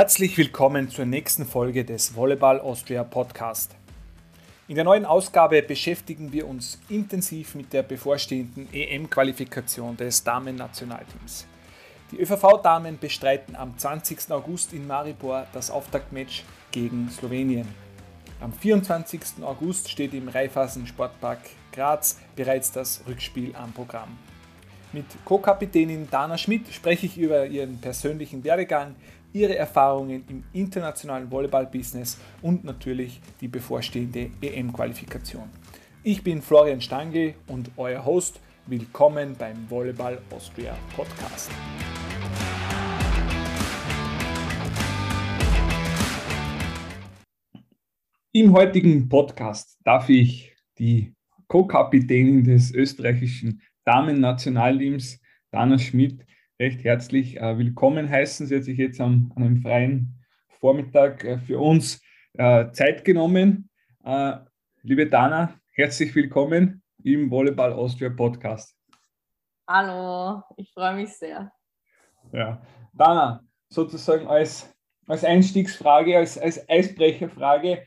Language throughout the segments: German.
Herzlich willkommen zur nächsten Folge des Volleyball Austria Podcast. In der neuen Ausgabe beschäftigen wir uns intensiv mit der bevorstehenden EM-Qualifikation des Damen-Nationalteams. Die ÖVV-Damen bestreiten am 20. August in Maribor das Auftaktmatch gegen Slowenien. Am 24. August steht im Raiffeisen Sportpark Graz bereits das Rückspiel am Programm. Mit Co-Kapitänin Dana Schmidt spreche ich über ihren persönlichen Werdegang, ihre Erfahrungen im internationalen Volleyball-Business und natürlich die bevorstehende EM-Qualifikation. Ich bin Florian Stangl und euer Host. Willkommen beim Volleyball Austria Podcast. Im heutigen Podcast darf ich die Co-Kapitänin des österreichischen Damen-Nationalteams, Dana Schmidt, recht herzlich äh, willkommen heißen. Sie hat sich jetzt am, an einem freien Vormittag äh, für uns äh, Zeit genommen. Liebe Dana, herzlich willkommen im Volleyball Austria Podcast. Hallo, ich freue mich sehr. Ja, Dana, sozusagen als, als Einstiegsfrage, als, als Eisbrecherfrage,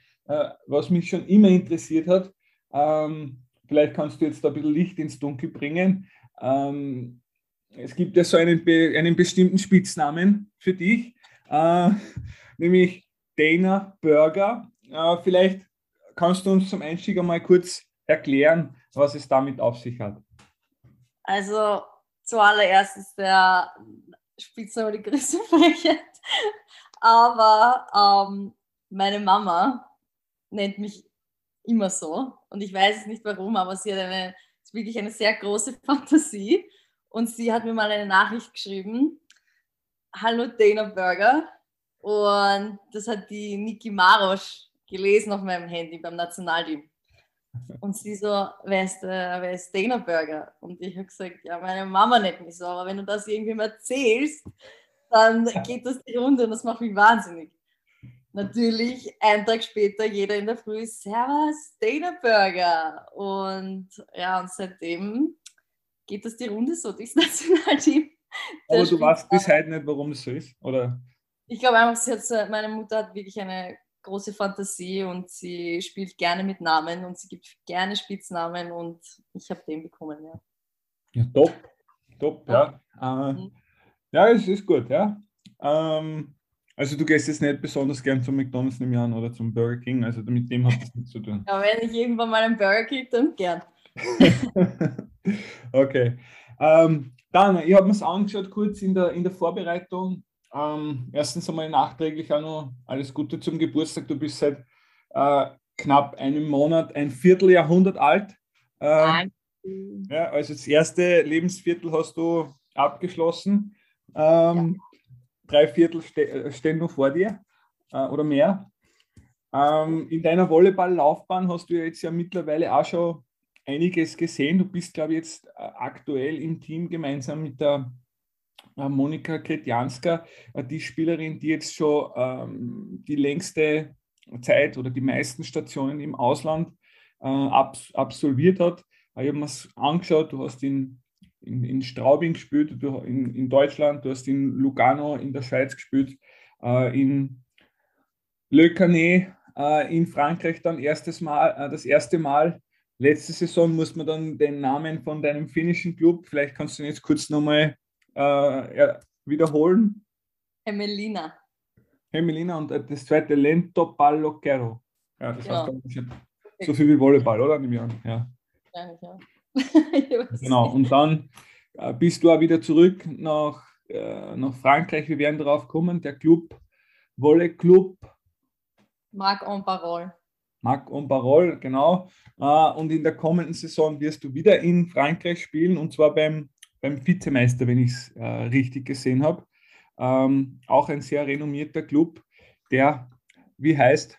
was mich schon immer interessiert hat, ähm, vielleicht kannst du jetzt da ein bisschen Licht ins Dunkel bringen. Ähm, es gibt ja so einen, einen bestimmten Spitznamen für dich, äh, nämlich Dana Burger. Äh, vielleicht kannst du uns zum Einstieg einmal kurz erklären, was es damit auf sich hat. Also zuallererst ist der Spitzname die größte Frechheit, aber ähm, meine Mama nennt mich immer so und ich weiß es nicht warum, aber sie hat eine, wirklich eine sehr große Fantasie und sie hat mir mal eine Nachricht geschrieben. Hallo Dana Burger. Und das hat die Niki Marosch gelesen auf meinem Handy beim Nationalteam. Und sie so, wer ist, äh, wer ist Dana Burger? Und ich habe gesagt, ja, meine Mama nennt mich so, aber wenn du das irgendwem erzählst, dann geht das die Runde und das macht mich wahnsinnig. Natürlich, einen Tag später, jeder in der Früh, Servus, Dana Burger. Und ja, und seitdem geht das die Runde so durchs Nationalteam. Aber du weißt bis heute nicht, warum das so ist, oder? Ich glaube einfach, hat, meine Mutter hat wirklich eine große Fantasie und sie spielt gerne mit Namen und sie gibt gerne Spitznamen und ich habe den bekommen, ja. Ja, top, top, ja. Ja, äh, mhm. ja es ist gut, ja. Ähm, also du gehst jetzt nicht besonders gern zum McDonalds im Jahr oder zum Burger King, also mit dem hat das nichts zu tun. Ja, wenn ich irgendwann mal einen Burger kriege, dann gern. okay. Ähm, dann, ich habe mir es angeschaut kurz in der, in der Vorbereitung. Ähm, erstens einmal nachträglich auch noch alles Gute zum Geburtstag. Du bist seit äh, knapp einem Monat ein Vierteljahrhundert alt. Äh, ja, also das erste Lebensviertel hast du abgeschlossen. Ähm, ja. Drei Viertel ste äh, stehen noch vor dir äh, oder mehr. Ähm, in deiner Volleyball-Laufbahn hast du jetzt ja mittlerweile auch schon einiges gesehen. Du bist, glaube ich, jetzt äh, aktuell im Team gemeinsam mit der äh, Monika Kretjanska, äh, die Spielerin, die jetzt schon ähm, die längste Zeit oder die meisten Stationen im Ausland äh, ab, absolviert hat. Ich habe mir es angeschaut, du hast in, in, in Straubing gespielt, du, in, in Deutschland, du hast in Lugano in der Schweiz gespielt, äh, in Le Canet äh, in Frankreich dann erstes Mal, das erste Mal Letzte Saison muss man dann den Namen von deinem finnischen Club, vielleicht kannst du ihn jetzt kurz nochmal äh, wiederholen. Emelina. Emelina und das zweite Lento Palloquero. Ja, das ja. heißt so viel wie Volleyball, oder? Nehme ich an. Ja. ja, ja. genau, und dann äh, bist du auch wieder zurück nach, äh, nach Frankreich. Wir werden darauf kommen. Der Club, Volley Club. Marc en Parole. Marc und Barol, genau. Äh, und in der kommenden Saison wirst du wieder in Frankreich spielen und zwar beim, beim Vizemeister, wenn ich es äh, richtig gesehen habe. Ähm, auch ein sehr renommierter Club, der, wie heißt?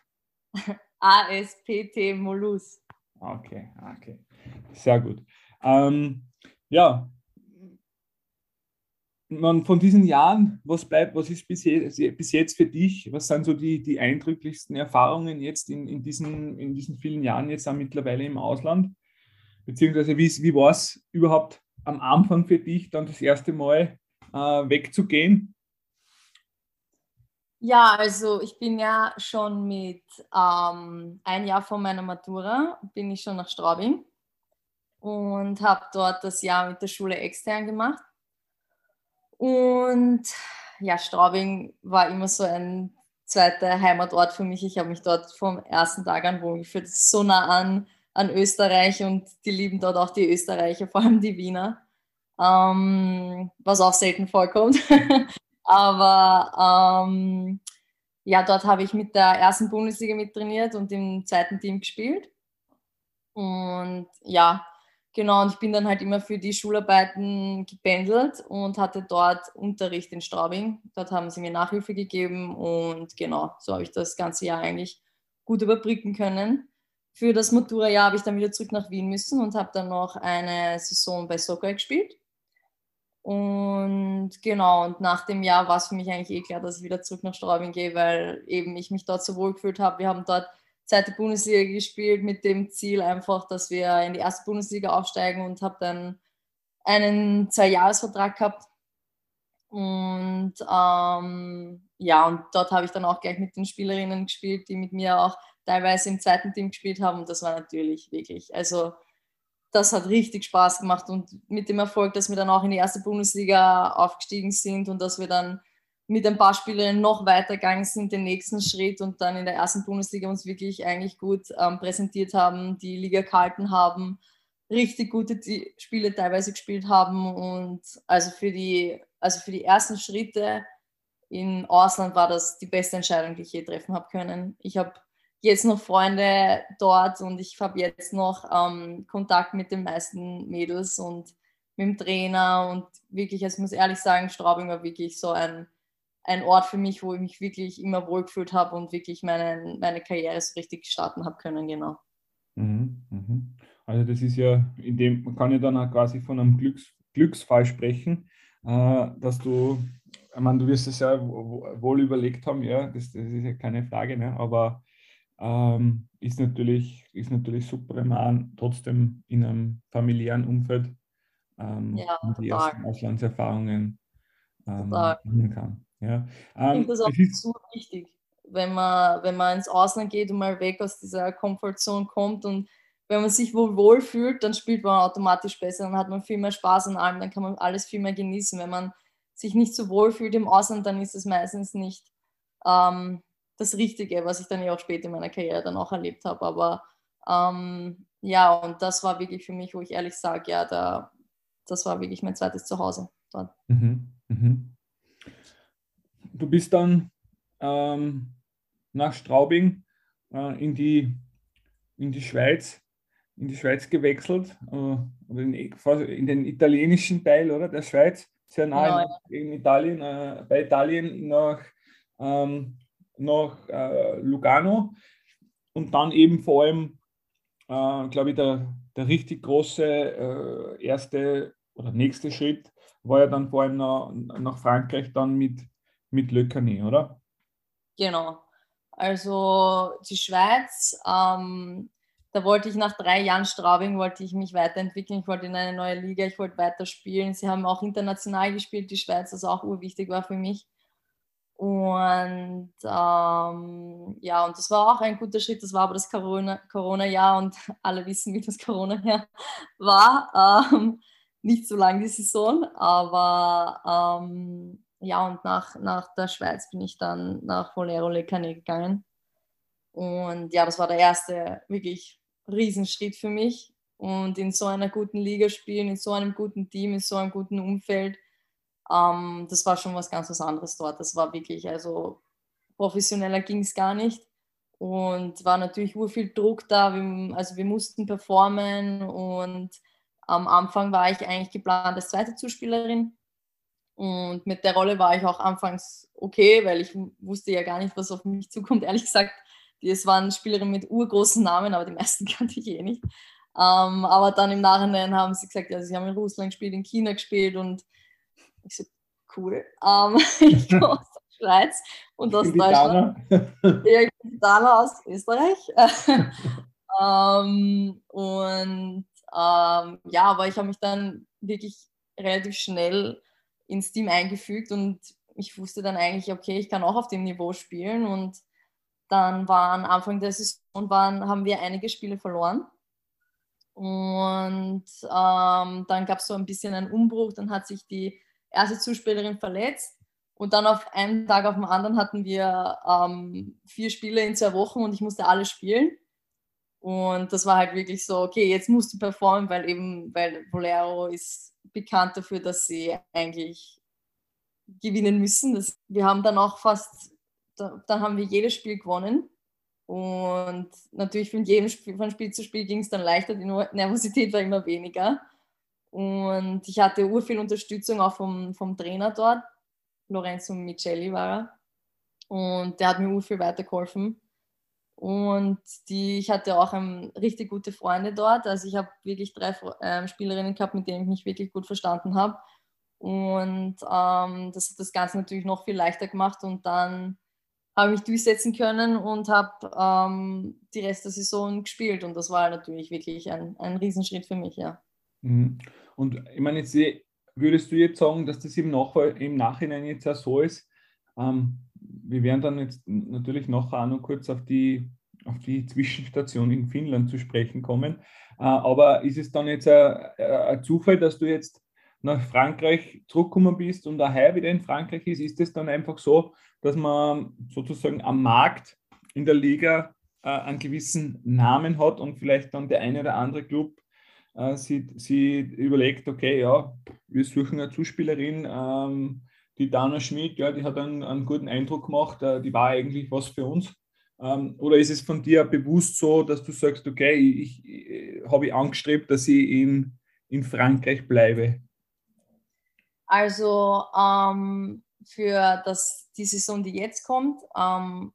ASPT Molus. Okay, okay. Sehr gut. Ähm, ja, man, von diesen Jahren, was bleibt, was ist bis jetzt, bis jetzt für dich, was sind so die, die eindrücklichsten Erfahrungen jetzt in, in, diesen, in diesen vielen Jahren jetzt auch mittlerweile im Ausland? Beziehungsweise wie, wie war es überhaupt am Anfang für dich, dann das erste Mal äh, wegzugehen? Ja, also ich bin ja schon mit ähm, ein Jahr vor meiner Matura, bin ich schon nach Straubing und habe dort das Jahr mit der Schule extern gemacht. Und ja, Straubing war immer so ein zweiter Heimatort für mich. Ich habe mich dort vom ersten Tag an wohlgefühlt. So nah an, an Österreich und die lieben dort auch die Österreicher, vor allem die Wiener, ähm, was auch selten vorkommt. Aber ähm, ja, dort habe ich mit der ersten Bundesliga mittrainiert und im zweiten Team gespielt. Und ja, genau, und ich bin dann halt immer für die Schularbeiten gependelt und hatte dort Unterricht in Straubing. Dort haben sie mir Nachhilfe gegeben und genau, so habe ich das ganze Jahr eigentlich gut überbrücken können. Für das Matura-Jahr habe ich dann wieder zurück nach Wien müssen und habe dann noch eine Saison bei Soccer gespielt. Und genau, und nach dem Jahr war es für mich eigentlich eh klar, dass ich wieder zurück nach Straubing gehe, weil eben ich mich dort so wohl gefühlt habe. Wir haben dort zweite Bundesliga gespielt mit dem Ziel einfach, dass wir in die erste Bundesliga aufsteigen und habe dann einen Zwei-Jahres-Vertrag gehabt. Und ähm, ja, und dort habe ich dann auch gleich mit den Spielerinnen gespielt, die mit mir auch teilweise im zweiten Team gespielt haben. Und das war natürlich wirklich, also das hat richtig Spaß gemacht und mit dem Erfolg, dass wir dann auch in die erste Bundesliga aufgestiegen sind und dass wir dann mit ein paar Spielerinnen noch weitergegangen sind, den nächsten Schritt und dann in der ersten Bundesliga uns wirklich eigentlich gut ähm, präsentiert haben, die Liga gehalten haben, richtig gute Spiele teilweise gespielt haben und also für die, also für die ersten Schritte in Ausland war das die beste Entscheidung, die ich je treffen habe können. Ich habe jetzt noch Freunde dort und ich habe jetzt noch ähm, Kontakt mit den meisten Mädels und mit dem Trainer und wirklich, also ich muss ehrlich sagen, Straubing war wirklich so ein, ein Ort für mich, wo ich mich wirklich immer wohlgefühlt habe und wirklich meine, meine Karriere so richtig starten habe können, genau. Mhm, mhm. Also das ist ja, in dem, man kann ja dann auch quasi von einem Glücks, Glücksfall sprechen, äh, dass du, ich meine, du wirst es ja wohl überlegt haben, ja, das, das ist ja keine Frage, ne? aber ähm, ist, natürlich, ist natürlich super, wenn man trotzdem in einem familiären Umfeld ähm, ja, die ersten Auslandserfahrungen ähm, machen kann. Ja. Ähm, ich finde das auch so wichtig, wenn man, wenn man ins Ausland geht und mal weg aus dieser Komfortzone kommt und wenn man sich wohl wohl fühlt, dann spielt man automatisch besser, dann hat man viel mehr Spaß an allem, dann kann man alles viel mehr genießen. Wenn man sich nicht so wohl fühlt im Ausland, dann ist es meistens nicht ähm, das Richtige, was ich dann ja auch später in meiner Karriere dann auch erlebt habe. Aber ähm, ja, und das war wirklich für mich, wo ich ehrlich sage, ja, da, das war wirklich mein zweites Zuhause dort. Mhm, mhm. Du bist dann ähm, nach Straubing äh, in, die, in die Schweiz in die Schweiz gewechselt, äh, in, in, den italienischen Teil oder der Schweiz, sehr nah genau, in, in, Italien, äh, bei Italien nach ähm, nach äh, Lugano. Und dann eben vor allem, äh, glaube ich, der, der richtig große äh, erste oder nächste Schritt war ja dann vor allem nach, nach Frankreich dann mit, mit Le Canet, oder? Genau. Also die Schweiz, ähm, da wollte ich nach drei Jahren Straubing, wollte ich mich weiterentwickeln, ich wollte in eine neue Liga, ich wollte weiter spielen. Sie haben auch international gespielt, die Schweiz, was auch urwichtig war für mich. Und ähm, ja, und das war auch ein guter Schritt. Das war aber das Corona-Jahr Corona und alle wissen, wie das Corona-Jahr war. Ähm, nicht so lang die Saison, aber ähm, ja, und nach, nach der Schweiz bin ich dann nach Volero Le Canet gegangen. Und ja, das war der erste wirklich Riesenschritt für mich. Und in so einer guten Liga spielen, in so einem guten Team, in so einem guten Umfeld ähm, das war schon was ganz was anderes dort. Das war wirklich, also professioneller ging es gar nicht. Und war natürlich ur viel Druck da. Wir, also wir mussten performen und am Anfang war ich eigentlich geplant als zweite Zuspielerin. Und mit der Rolle war ich auch anfangs okay, weil ich wusste ja gar nicht, was auf mich zukommt. Ehrlich gesagt, es waren Spielerinnen mit urgroßen Namen, aber die meisten kannte ich eh nicht. Ähm, aber dann im Nachhinein haben sie gesagt, ja, sie haben in Russland gespielt, in China gespielt und ich so, cool. Ähm, ich komme aus der Schweiz und aus Deutschland. ja, ich bin Dana aus Österreich. ähm, und ähm, ja, aber ich habe mich dann wirklich relativ schnell ins Team eingefügt und ich wusste dann eigentlich, okay, ich kann auch auf dem Niveau spielen und dann waren Anfang der Saison waren, haben wir einige Spiele verloren. Und ähm, dann gab es so ein bisschen einen Umbruch. Dann hat sich die erste Zuspielerin verletzt. Und dann auf einen Tag auf den anderen hatten wir ähm, vier Spiele in zwei Wochen und ich musste alle spielen. Und das war halt wirklich so, okay, jetzt musst du performen, weil eben, weil Bolero ist bekannt dafür, dass sie eigentlich gewinnen müssen. Das, wir haben dann auch fast, da, dann haben wir jedes Spiel gewonnen. Und natürlich von jedem Spiel, von Spiel zu Spiel ging es dann leichter, die Nervosität war immer weniger. Und ich hatte ur viel Unterstützung auch vom, vom Trainer dort. Lorenzo Micheli war er. Und der hat mir ur weitergeholfen. Und die, ich hatte auch um, richtig gute Freunde dort. Also ich habe wirklich drei äh, Spielerinnen gehabt, mit denen ich mich wirklich gut verstanden habe. Und ähm, das hat das Ganze natürlich noch viel leichter gemacht. Und dann habe ich durchsetzen können und habe ähm, die Rest der Saison gespielt. Und das war natürlich wirklich ein, ein Riesenschritt für mich, ja. Mhm. Und ich meine, jetzt würdest du jetzt sagen, dass das im, Nach im Nachhinein jetzt auch so ist? Ähm, wir werden dann jetzt natürlich noch kurz auf die, auf die Zwischenstation in Finnland zu sprechen kommen. Äh, aber ist es dann jetzt ein, ein Zufall, dass du jetzt nach Frankreich zurückgekommen bist und daher wieder in Frankreich ist, ist es dann einfach so, dass man sozusagen am Markt in der Liga äh, einen gewissen Namen hat und vielleicht dann der eine oder andere Club äh, sie, sie überlegt, okay, ja, wir suchen eine Zuspielerin, ähm, die Dana Schmidt, ja, die hat einen, einen guten Eindruck gemacht, äh, die war eigentlich was für uns. Ähm, oder ist es von dir bewusst so, dass du sagst, okay, ich, ich habe ich angestrebt, dass ich in, in Frankreich bleibe? Also ähm, für das, die Saison, die jetzt kommt, ähm,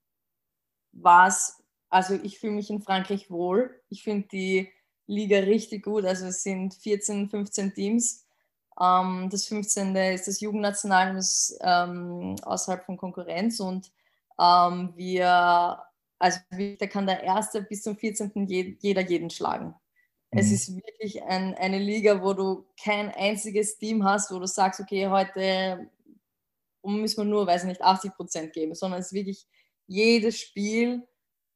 war es, also ich fühle mich in Frankreich wohl. Ich finde die Liga richtig gut. Also es sind 14, 15 Teams. Ähm, das 15. ist das Jugendnational, das ähm, außerhalb von Konkurrenz. Und ähm, wir, also da kann der Erste bis zum 14. jeder jeden schlagen. Es mhm. ist wirklich ein, eine Liga, wo du kein einziges Team hast, wo du sagst, okay, heute müssen wir nur, weiß nicht, 80 Prozent geben, sondern es ist wirklich jedes Spiel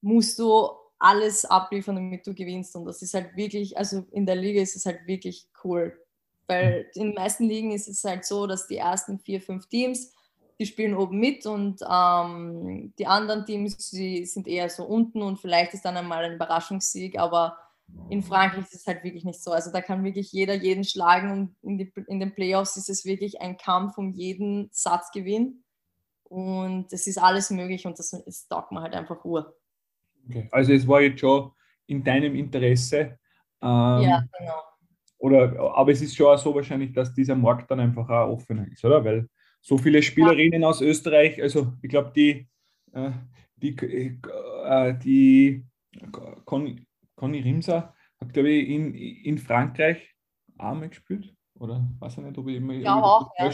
musst du alles abliefern, damit du gewinnst. Und das ist halt wirklich, also in der Liga ist es halt wirklich cool. Weil mhm. in den meisten Ligen ist es halt so, dass die ersten vier, fünf Teams, die spielen oben mit und ähm, die anderen Teams, die sind eher so unten und vielleicht ist dann einmal ein Überraschungssieg, aber in Frankreich ist es halt wirklich nicht so. Also da kann wirklich jeder jeden schlagen und in, die, in den Playoffs ist es wirklich ein Kampf um jeden Satzgewinn. Und es ist alles möglich und das, das taugt man halt einfach Ruhe. Okay. Also es war jetzt schon in deinem Interesse. Ähm, ja, genau. Oder, aber es ist schon so wahrscheinlich, dass dieser Markt dann einfach auch offener ist, oder? Weil so viele Spielerinnen aus Österreich, also ich glaube, die, äh, die, äh, die Con Conny Rimser hat, glaube ich, in, in Frankreich mal gespielt. Oder weiß ich nicht, ob ich immer ja, auch, ja.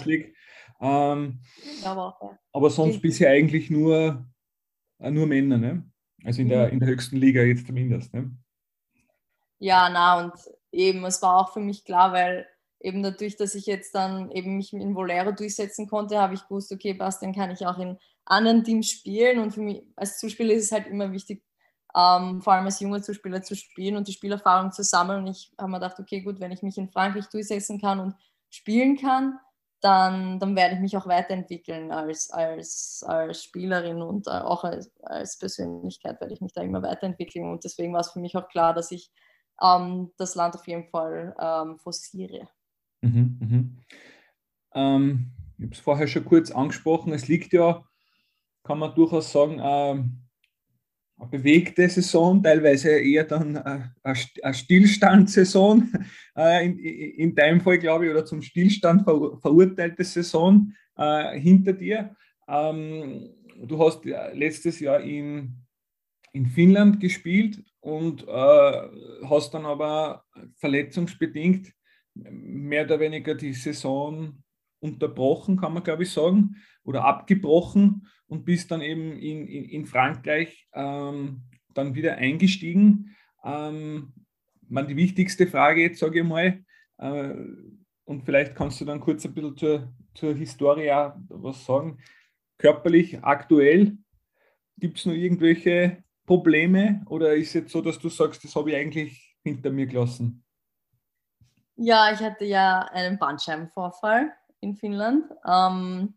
Ähm, ja, auch, ja. Aber sonst die, bisher eigentlich nur, äh, nur Männer, ne? Also in der, mhm. in der höchsten Liga jetzt zumindest. Ne? Ja, na, und eben, es war auch für mich klar, weil eben dadurch, dass ich jetzt dann eben mich in Volero durchsetzen konnte, habe ich gewusst, okay, Bastian kann ich auch in anderen Teams spielen. Und für mich als Zuspieler ist es halt immer wichtig, ähm, vor allem als junger Zuspieler zu spielen und die Spielerfahrung zu sammeln. Und ich habe mir gedacht, okay, gut, wenn ich mich in Frankreich durchsetzen kann und spielen kann, dann, dann werde ich mich auch weiterentwickeln als, als, als Spielerin und äh, auch als, als Persönlichkeit werde ich mich da immer weiterentwickeln. Und deswegen war es für mich auch klar, dass ich ähm, das Land auf jeden Fall ähm, forciere. Mhm, mhm. Ähm, ich habe es vorher schon kurz angesprochen, es liegt ja, kann man durchaus sagen, ähm, eine bewegte Saison, teilweise eher dann eine Stillstandssaison, äh, in, in deinem Fall glaube ich, oder zum Stillstand verurteilte Saison äh, hinter dir. Ähm, du hast letztes Jahr in, in Finnland gespielt und äh, hast dann aber verletzungsbedingt mehr oder weniger die Saison unterbrochen, kann man glaube ich sagen, oder abgebrochen und bist dann eben in, in, in Frankreich ähm, dann wieder eingestiegen. Ähm, man, die wichtigste Frage jetzt, sage ich mal, äh, und vielleicht kannst du dann kurz ein bisschen zur, zur Historie was sagen. Körperlich, aktuell, gibt es noch irgendwelche Probleme oder ist jetzt so, dass du sagst, das habe ich eigentlich hinter mir gelassen? Ja, ich hatte ja einen Bandscheibenvorfall in Finnland. Ähm,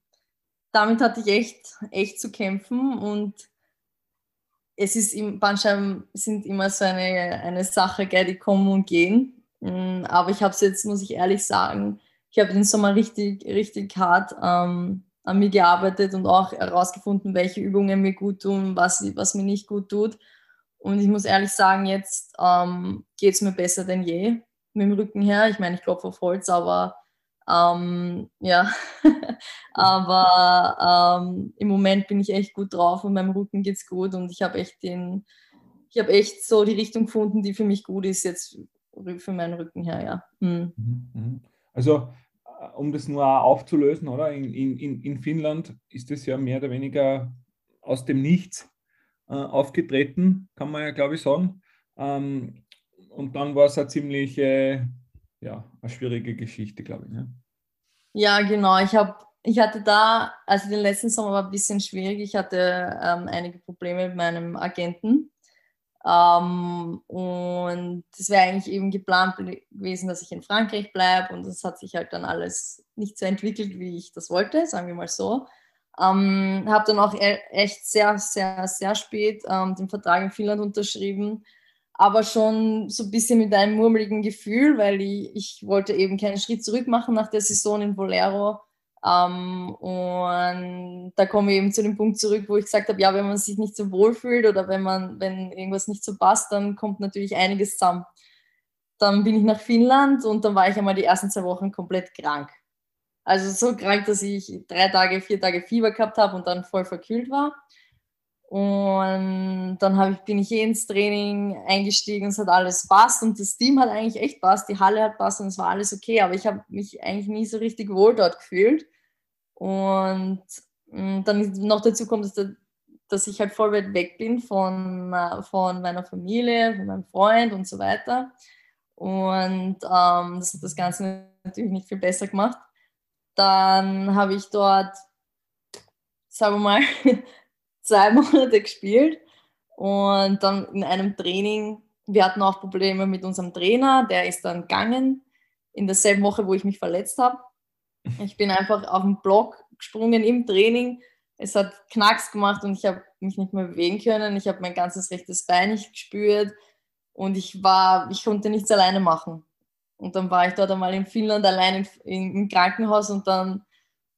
damit hatte ich echt, echt zu kämpfen und es ist im Bandscheiben sind immer so eine, eine Sache, gell, die kommen und gehen. Mm, aber ich habe es jetzt, muss ich ehrlich sagen, ich habe den Sommer richtig, richtig hart ähm, an mir gearbeitet und auch herausgefunden, welche Übungen mir gut tun, was, was mir nicht gut tut. Und ich muss ehrlich sagen, jetzt ähm, geht es mir besser denn je mit dem Rücken her. Ich meine, ich klopfe auf Holz, aber ähm, ja, aber ähm, im Moment bin ich echt gut drauf und meinem Rücken geht es gut und ich habe echt den, ich habe echt so die Richtung gefunden, die für mich gut ist jetzt für meinen Rücken her, ja. Mhm. mhm, mhm. Also um das nur aufzulösen, oder? In, in, in Finnland ist es ja mehr oder weniger aus dem Nichts äh, aufgetreten, kann man ja, glaube ich, sagen. Ähm, und dann war es eine ziemlich äh, ja, eine schwierige Geschichte, glaube ich. Ne? Ja, genau. Ich habe ich hatte da, also den letzten Sommer war ein bisschen schwierig. Ich hatte ähm, einige Probleme mit meinem Agenten. Ähm, und es wäre eigentlich eben geplant gewesen, dass ich in Frankreich bleibe. Und das hat sich halt dann alles nicht so entwickelt, wie ich das wollte, sagen wir mal so. Ähm, habe dann auch e-, echt sehr, sehr, sehr spät ähm, den Vertrag in Finnland unterschrieben aber schon so ein bisschen mit einem murmeligen Gefühl, weil ich, ich wollte eben keinen Schritt zurück machen nach der Saison in Bolero. Ähm, und da komme ich eben zu dem Punkt zurück, wo ich gesagt habe, ja, wenn man sich nicht so wohl fühlt oder wenn man, wenn irgendwas nicht so passt, dann kommt natürlich einiges zusammen. Dann bin ich nach Finnland und dann war ich einmal die ersten zwei Wochen komplett krank. Also so krank, dass ich drei Tage, vier Tage Fieber gehabt habe und dann voll verkühlt war. Und dann ich, bin ich eh ins Training eingestiegen, es hat alles passt und das Team hat eigentlich echt passt, die Halle hat passt und es war alles okay, aber ich habe mich eigentlich nie so richtig wohl dort gefühlt. Und mm, dann noch dazu kommt, dass, dass ich halt voll weit weg bin von, äh, von meiner Familie, von meinem Freund und so weiter. Und ähm, das hat das Ganze natürlich nicht viel besser gemacht. Dann habe ich dort, sagen wir mal, zwei Monate gespielt und dann in einem Training, wir hatten auch Probleme mit unserem Trainer, der ist dann gegangen in derselben Woche, wo ich mich verletzt habe. Ich bin einfach auf den Block gesprungen im Training. Es hat Knacks gemacht und ich habe mich nicht mehr bewegen können. Ich habe mein ganzes rechtes Bein nicht gespürt und ich war, ich konnte nichts alleine machen. Und dann war ich dort einmal in Finnland allein im Krankenhaus und dann,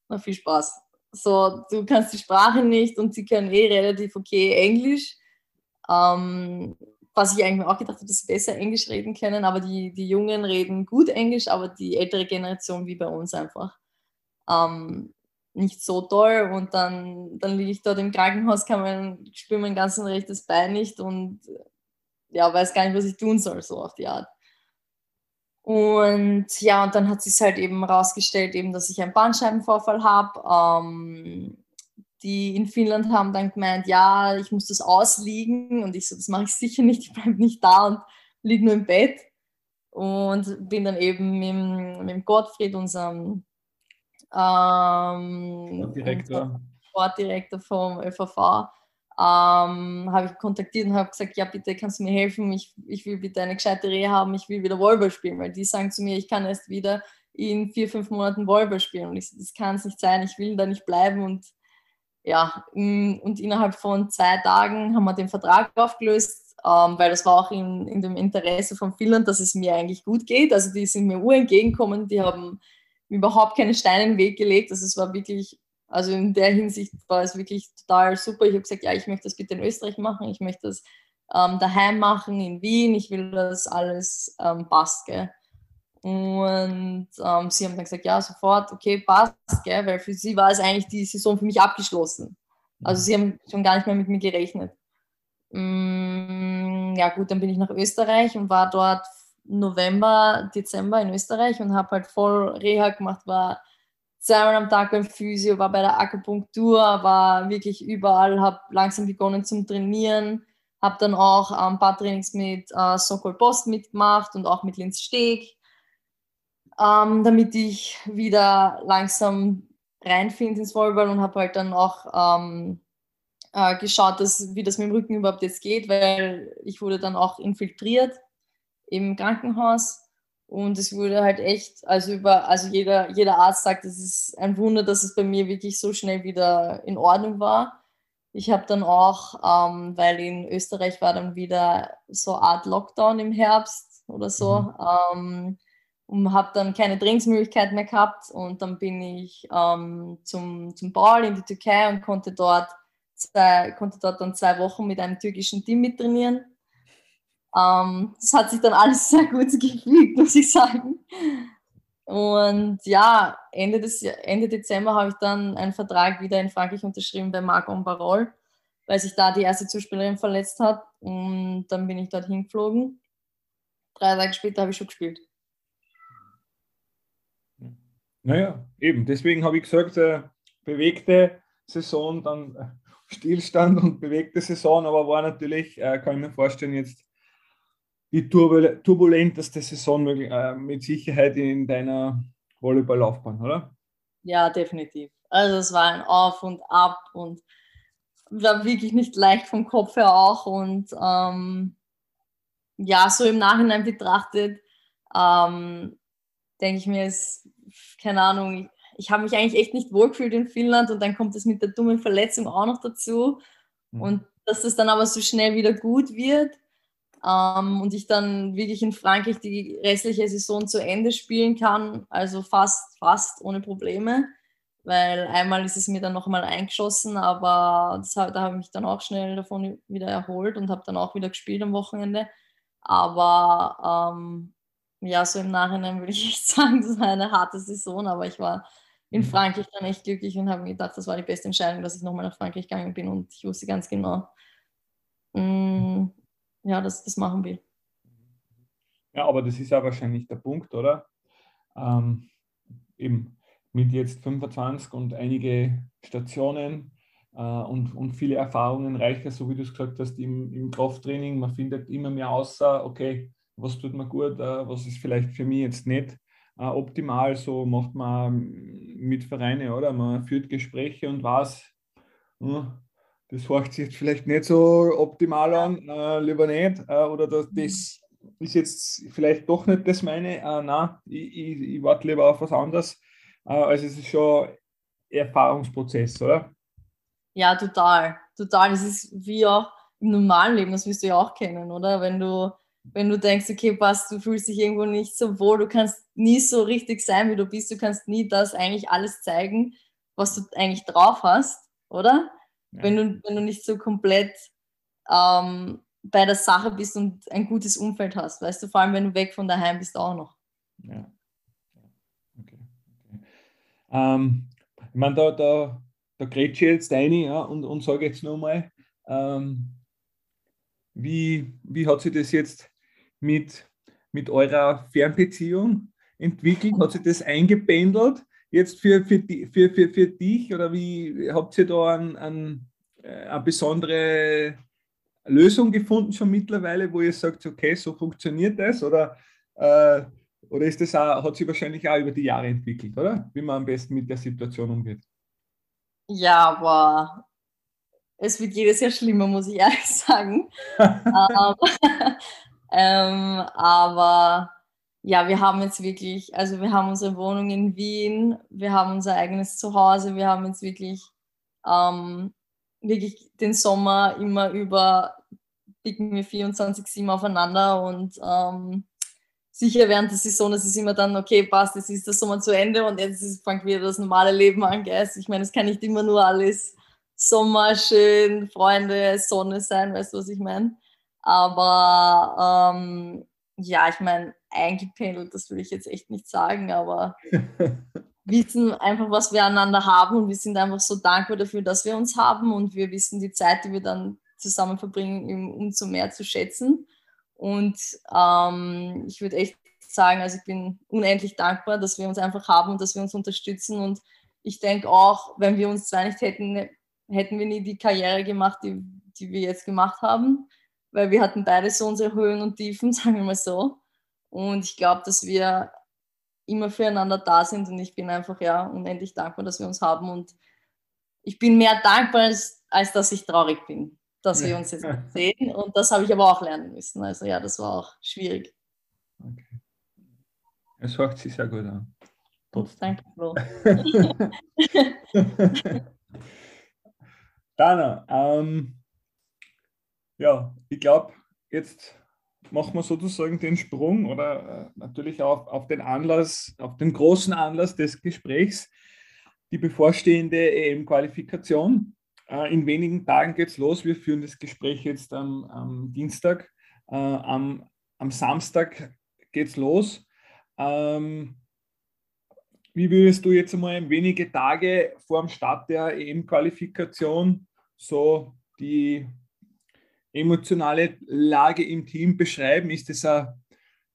na, viel Spaß so, du kannst die Sprache nicht und sie können eh relativ okay Englisch. Ähm, was ich eigentlich auch gedacht habe, dass sie besser Englisch reden können, aber die, die Jungen reden gut Englisch, aber die ältere Generation wie bei uns einfach ähm, nicht so toll. Und dann, dann liege ich dort im Krankenhaus, kann man, spüre mein ganzes rechtes Bein nicht und ja, weiß gar nicht, was ich tun soll, so auf die Art. Und ja, und dann hat sich halt eben rausgestellt, eben, dass ich einen Bandscheibenvorfall habe. Ähm, die in Finnland haben dann gemeint, ja, ich muss das ausliegen. Und ich so, das mache ich sicher nicht, ich bleibe nicht da und liege nur im Bett. Und bin dann eben mit, mit dem Gottfried, unserem ähm, Sportdirektor. Sportdirektor vom ÖVV, ähm, habe ich kontaktiert und habe gesagt, ja bitte kannst du mir helfen, ich, ich will bitte eine gescheite Rehe haben, ich will wieder Volleyball spielen, weil die sagen zu mir, ich kann erst wieder in vier, fünf Monaten Volleyball spielen. Und ich so, das kann es nicht sein, ich will da nicht bleiben. Und ja, und innerhalb von zwei Tagen haben wir den Vertrag aufgelöst, ähm, weil das war auch in, in dem Interesse von Finnland, dass es mir eigentlich gut geht, also die sind mir ur entgegengekommen, die haben überhaupt keine Steine in den Weg gelegt, also es war wirklich also in der Hinsicht war es wirklich total super. Ich habe gesagt, ja, ich möchte das bitte in Österreich machen, ich möchte das ähm, daheim machen, in Wien, ich will, dass alles ähm, passt. Gell? Und ähm, sie haben dann gesagt, ja, sofort, okay, passt, gell? weil für sie war es eigentlich die Saison für mich abgeschlossen. Also sie haben schon gar nicht mehr mit mir gerechnet. Mm, ja gut, dann bin ich nach Österreich und war dort November, Dezember in Österreich und habe halt voll Reha gemacht, war zweimal am Tag beim Physio, war bei der Akupunktur, war wirklich überall, habe langsam begonnen zum Trainieren, habe dann auch ein paar Trainings mit äh, Sokol Post mitgemacht und auch mit Linz Steg. ähm, damit ich wieder langsam reinfinde ins Volleyball und habe halt dann auch ähm, äh, geschaut, dass, wie das mit dem Rücken überhaupt jetzt geht, weil ich wurde dann auch infiltriert im Krankenhaus und es wurde halt echt, also über, also jeder, jeder Arzt sagt, es ist ein Wunder, dass es bei mir wirklich so schnell wieder in Ordnung war. Ich habe dann auch, ähm, weil in Österreich war dann wieder so eine Art Lockdown im Herbst oder so, mhm. ähm, und habe dann keine Trainingsmöglichkeit mehr gehabt und dann bin ich ähm, zum, zum Ball in die Türkei und konnte dort, zwei, konnte dort dann zwei Wochen mit einem türkischen Team mittrainieren. Ähm, das hat sich dann alles sehr gut gefügt, muss ich sagen. Und ja, Ende, des, Ende Dezember habe ich dann einen Vertrag wieder in Frankreich unterschrieben bei Marc Barol, weil sich da die erste Zuspielerin verletzt hat. Und dann bin ich dort hingeflogen. Drei Tage später habe ich schon gespielt. Naja, eben. Deswegen habe ich gesagt, äh, bewegte Saison, dann äh, Stillstand und bewegte Saison, aber war natürlich, äh, kann ich mir vorstellen, jetzt die turbulenteste Saison äh, mit Sicherheit in deiner Volleyballlaufbahn, oder? Ja, definitiv. Also es war ein Auf und Ab und war wirklich nicht leicht vom Kopf her auch und ähm, ja, so im Nachhinein betrachtet, ähm, denke ich mir, ist keine Ahnung, ich habe mich eigentlich echt nicht wohlgefühlt in Finnland und dann kommt es mit der dummen Verletzung auch noch dazu. Mhm. Und dass es dann aber so schnell wieder gut wird ähm, und ich dann wirklich in Frankreich die restliche Saison zu Ende spielen kann, also fast, fast ohne Probleme. Weil einmal ist es mir dann noch mal eingeschossen, aber das, da habe ich mich dann auch schnell davon wieder erholt und habe dann auch wieder gespielt am Wochenende. Aber ähm, ja, so im Nachhinein würde ich echt sagen, das war eine harte Saison, aber ich war in mhm. Frankreich dann echt glücklich und habe mir gedacht, das war die beste Entscheidung, dass ich nochmal nach Frankreich gegangen bin und ich wusste ganz genau, mh, mm, ja, ich das machen will. Ja, aber das ist ja wahrscheinlich der Punkt, oder? Ähm, eben mit jetzt 25 und einige Stationen äh, und, und viele Erfahrungen reicher, so wie du es gesagt hast, im, im Krafttraining. Man findet immer mehr außer, okay, was tut mir gut, äh, was ist vielleicht für mich jetzt nicht äh, optimal. So macht man mit Vereinen, oder? Man führt Gespräche und was. Hm, das hört sich jetzt vielleicht nicht so optimal an, äh, lieber nicht. oder das, das, ist jetzt vielleicht doch nicht das meine. Äh, nein, ich, ich, ich warte lieber auf was anderes. also es ist schon Erfahrungsprozess, oder? Ja, total. Total. Das ist wie auch im normalen Leben, das wirst du ja auch kennen, oder? Wenn du wenn du denkst, okay, passt, du fühlst dich irgendwo nicht so wohl, du kannst nie so richtig sein, wie du bist, du kannst nie das eigentlich alles zeigen, was du eigentlich drauf hast, oder? Ja. Wenn, du, wenn du nicht so komplett ähm, bei der Sache bist und ein gutes Umfeld hast, weißt du, vor allem wenn du weg von daheim bist auch noch. Ja. Okay. okay. Ähm, ich meine, da, da, da grätsche ich jetzt rein ja, und, und sage jetzt nochmal, ähm, wie, wie hat sich das jetzt mit, mit eurer Fernbeziehung entwickelt? Hat sich das eingependelt jetzt für, für, für, für, für dich oder wie habt ihr da ein, ein, äh, eine besondere Lösung gefunden schon mittlerweile, wo ihr sagt, okay, so funktioniert das oder, äh, oder ist das auch, hat sich wahrscheinlich auch über die Jahre entwickelt, oder? Wie man am besten mit der Situation umgeht? Ja, aber es wird jedes Jahr schlimmer, muss ich ehrlich sagen. ähm, ähm, aber ja, wir haben jetzt wirklich, also wir haben unsere Wohnung in Wien, wir haben unser eigenes Zuhause, wir haben jetzt wirklich, ähm, wirklich den Sommer immer über, bicken wir 24-7 aufeinander und ähm, sicher während der Saison ist es immer dann, okay, passt, jetzt ist der Sommer zu Ende und jetzt ist, fängt wieder das normale Leben an. Gell? Also ich meine, es kann nicht immer nur alles Sommer, schön, Freunde, Sonne sein, weißt du, was ich meine? Aber ähm, ja, ich meine, eingependelt, das will ich jetzt echt nicht sagen, aber wissen einfach, was wir einander haben und wir sind einfach so dankbar dafür, dass wir uns haben und wir wissen die Zeit, die wir dann zusammen verbringen, umso mehr zu schätzen. Und ähm, ich würde echt sagen, also ich bin unendlich dankbar, dass wir uns einfach haben und dass wir uns unterstützen. Und ich denke auch, wenn wir uns zwei nicht hätten, hätten wir nie die Karriere gemacht, die, die wir jetzt gemacht haben weil wir hatten beide so unsere Höhen und Tiefen, sagen wir mal so. Und ich glaube, dass wir immer füreinander da sind und ich bin einfach ja unendlich dankbar, dass wir uns haben und ich bin mehr dankbar, als, als dass ich traurig bin, dass wir uns jetzt sehen und das habe ich aber auch lernen müssen. Also ja, das war auch schwierig. Okay. Es hört sich sehr gut an. Danke, Flo. Dana, ähm, ja, ich glaube, jetzt machen wir sozusagen den Sprung oder äh, natürlich auch auf den Anlass, auf den großen Anlass des Gesprächs, die bevorstehende EM-Qualifikation. Äh, in wenigen Tagen geht es los. Wir führen das Gespräch jetzt am, am Dienstag. Äh, am, am, Samstag geht es los. Ähm, wie würdest du jetzt einmal wenige Tage vor dem Start der EM-Qualifikation so die emotionale Lage im Team beschreiben? Ist das eine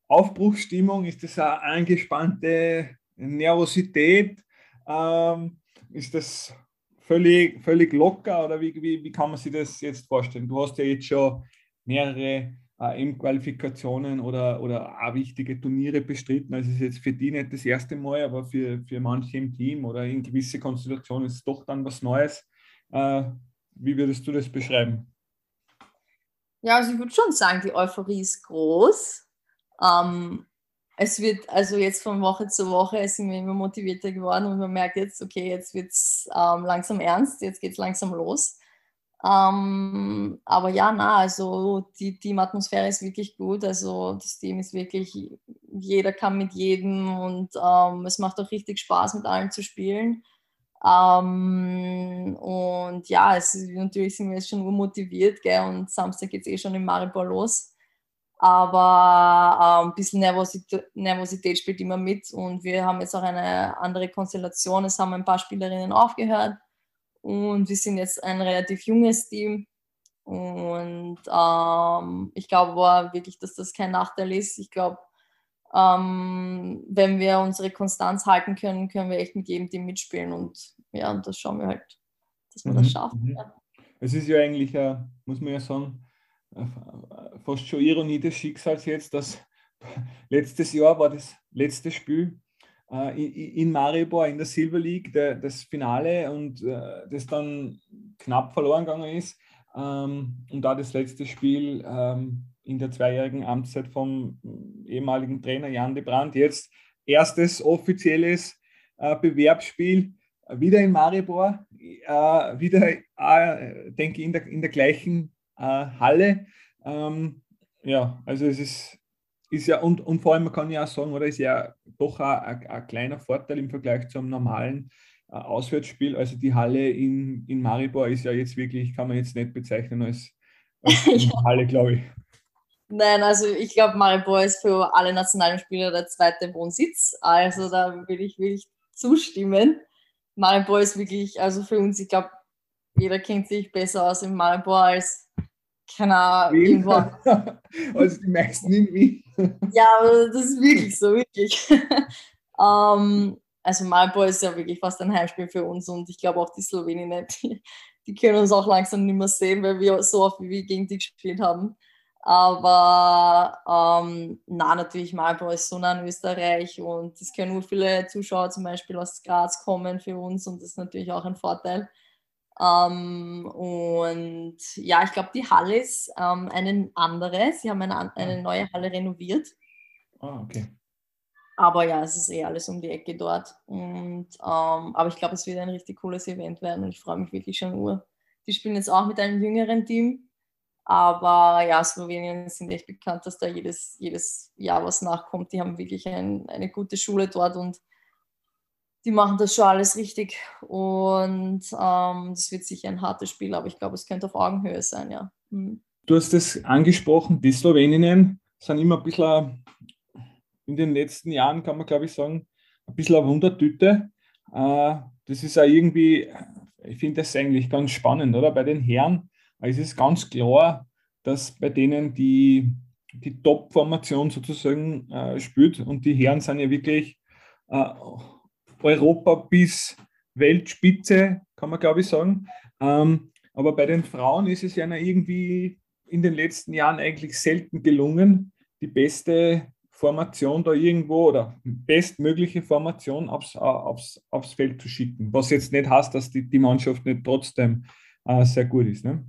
Aufbruchsstimmung? Ist das eine angespannte Nervosität? Ähm, ist das völlig, völlig locker oder wie, wie, wie kann man sich das jetzt vorstellen? Du hast ja jetzt schon mehrere äh, M-Qualifikationen oder, oder auch wichtige Turniere bestritten. Also es ist jetzt für die nicht das erste Mal, aber für, für manche im Team oder in gewisse Konstellationen ist es doch dann was Neues. Äh, wie würdest du das beschreiben? Ja, also ich würde schon sagen, die Euphorie ist groß. Ähm, es wird also jetzt von Woche zu Woche sind wir immer motivierter geworden und man merkt jetzt, okay, jetzt wird es ähm, langsam ernst, jetzt geht es langsam los. Ähm, aber ja, na, also die Teamatmosphäre ist wirklich gut. Also das Team ist wirklich, jeder kann mit jedem und ähm, es macht auch richtig Spaß, mit allen zu spielen. Ähm, und ja, es natürlich sind wir jetzt schon motiviert, gell, und Samstag geht es eh schon im Maribor los. Aber ähm, ein bisschen Nervosität, Nervosität spielt immer mit und wir haben jetzt auch eine andere Konstellation. Es haben ein paar Spielerinnen aufgehört und wir sind jetzt ein relativ junges Team. Und ähm, ich glaube wirklich, dass das kein Nachteil ist. Ich glaube, ähm, wenn wir unsere Konstanz halten können, können wir echt mit jedem Team mitspielen. Und ja, und das schauen wir halt, dass wir mhm. das schaffen. Mhm. Ja. Es ist ja eigentlich, muss man ja sagen, fast schon Ironie des Schicksals jetzt, dass letztes Jahr war das letzte Spiel äh, in Maribor in der Silver League, der, das Finale und äh, das dann knapp verloren gegangen ist. Ähm, und da das letzte Spiel ähm, in der zweijährigen Amtszeit vom ehemaligen Trainer Jan de Brandt. Jetzt erstes offizielles äh, Bewerbsspiel wieder in Maribor, äh, wieder, äh, denke ich, in der, in der gleichen äh, Halle. Ähm, ja, also es ist, ist ja, und, und vor allem, man kann ja auch sagen, oder ist ja doch ein, ein kleiner Vorteil im Vergleich zum normalen äh, Auswärtsspiel. Also die Halle in, in Maribor ist ja jetzt wirklich, kann man jetzt nicht bezeichnen als, als Halle, glaube ich. Nein, also ich glaube, Maribor ist für alle nationalen Spieler der zweite Wohnsitz. Also da will ich wirklich zustimmen. Maribor ist wirklich, also für uns, ich glaube, jeder kennt sich besser aus in Maribor als keine Ahnung, irgendwo. also die meisten in Wien. ja, das ist wirklich so, wirklich. um, ähm, also Maribor ist ja wirklich fast ein Heimspiel für uns und ich glaube auch die Sloweninnen, die, die können uns auch langsam nicht mehr sehen, weil wir so oft wie wir gegen die gespielt haben. Aber ähm, na, natürlich, Maribor ist so nah in Österreich und es können nur viele Zuschauer zum Beispiel aus Graz kommen für uns und das ist natürlich auch ein Vorteil. Ähm, und ja, ich glaube, die Halle ist ähm, eine andere. Sie haben eine, eine ah. neue Halle renoviert. Ah, okay. Aber ja, es ist eh alles um die Ecke dort. Und, ähm, aber ich glaube, es wird ein richtig cooles Event werden und ich freue mich wirklich schon nur. Die spielen jetzt auch mit einem jüngeren Team. Aber ja, Slowenien sind echt bekannt, dass da jedes, jedes Jahr was nachkommt. Die haben wirklich ein, eine gute Schule dort und die machen das schon alles richtig. Und ähm, das wird sicher ein hartes Spiel, aber ich glaube, es könnte auf Augenhöhe sein, ja. Mhm. Du hast es angesprochen, die Sloweninnen sind immer ein bisschen in den letzten Jahren, kann man glaube ich sagen, ein bisschen eine Wundertüte. Äh, das ist auch irgendwie, ich finde das eigentlich ganz spannend, oder? Bei den Herren ist es ganz klar, dass bei denen die, die Top-Formation sozusagen äh, spielt und die Herren sind ja wirklich äh, Europa bis Weltspitze, kann man glaube ich sagen. Ähm, aber bei den Frauen ist es ja irgendwie in den letzten Jahren eigentlich selten gelungen, die beste Formation da irgendwo oder bestmögliche Formation aufs, aufs, aufs Feld zu schicken. Was jetzt nicht heißt, dass die, die Mannschaft nicht trotzdem äh, sehr gut ist. Ne?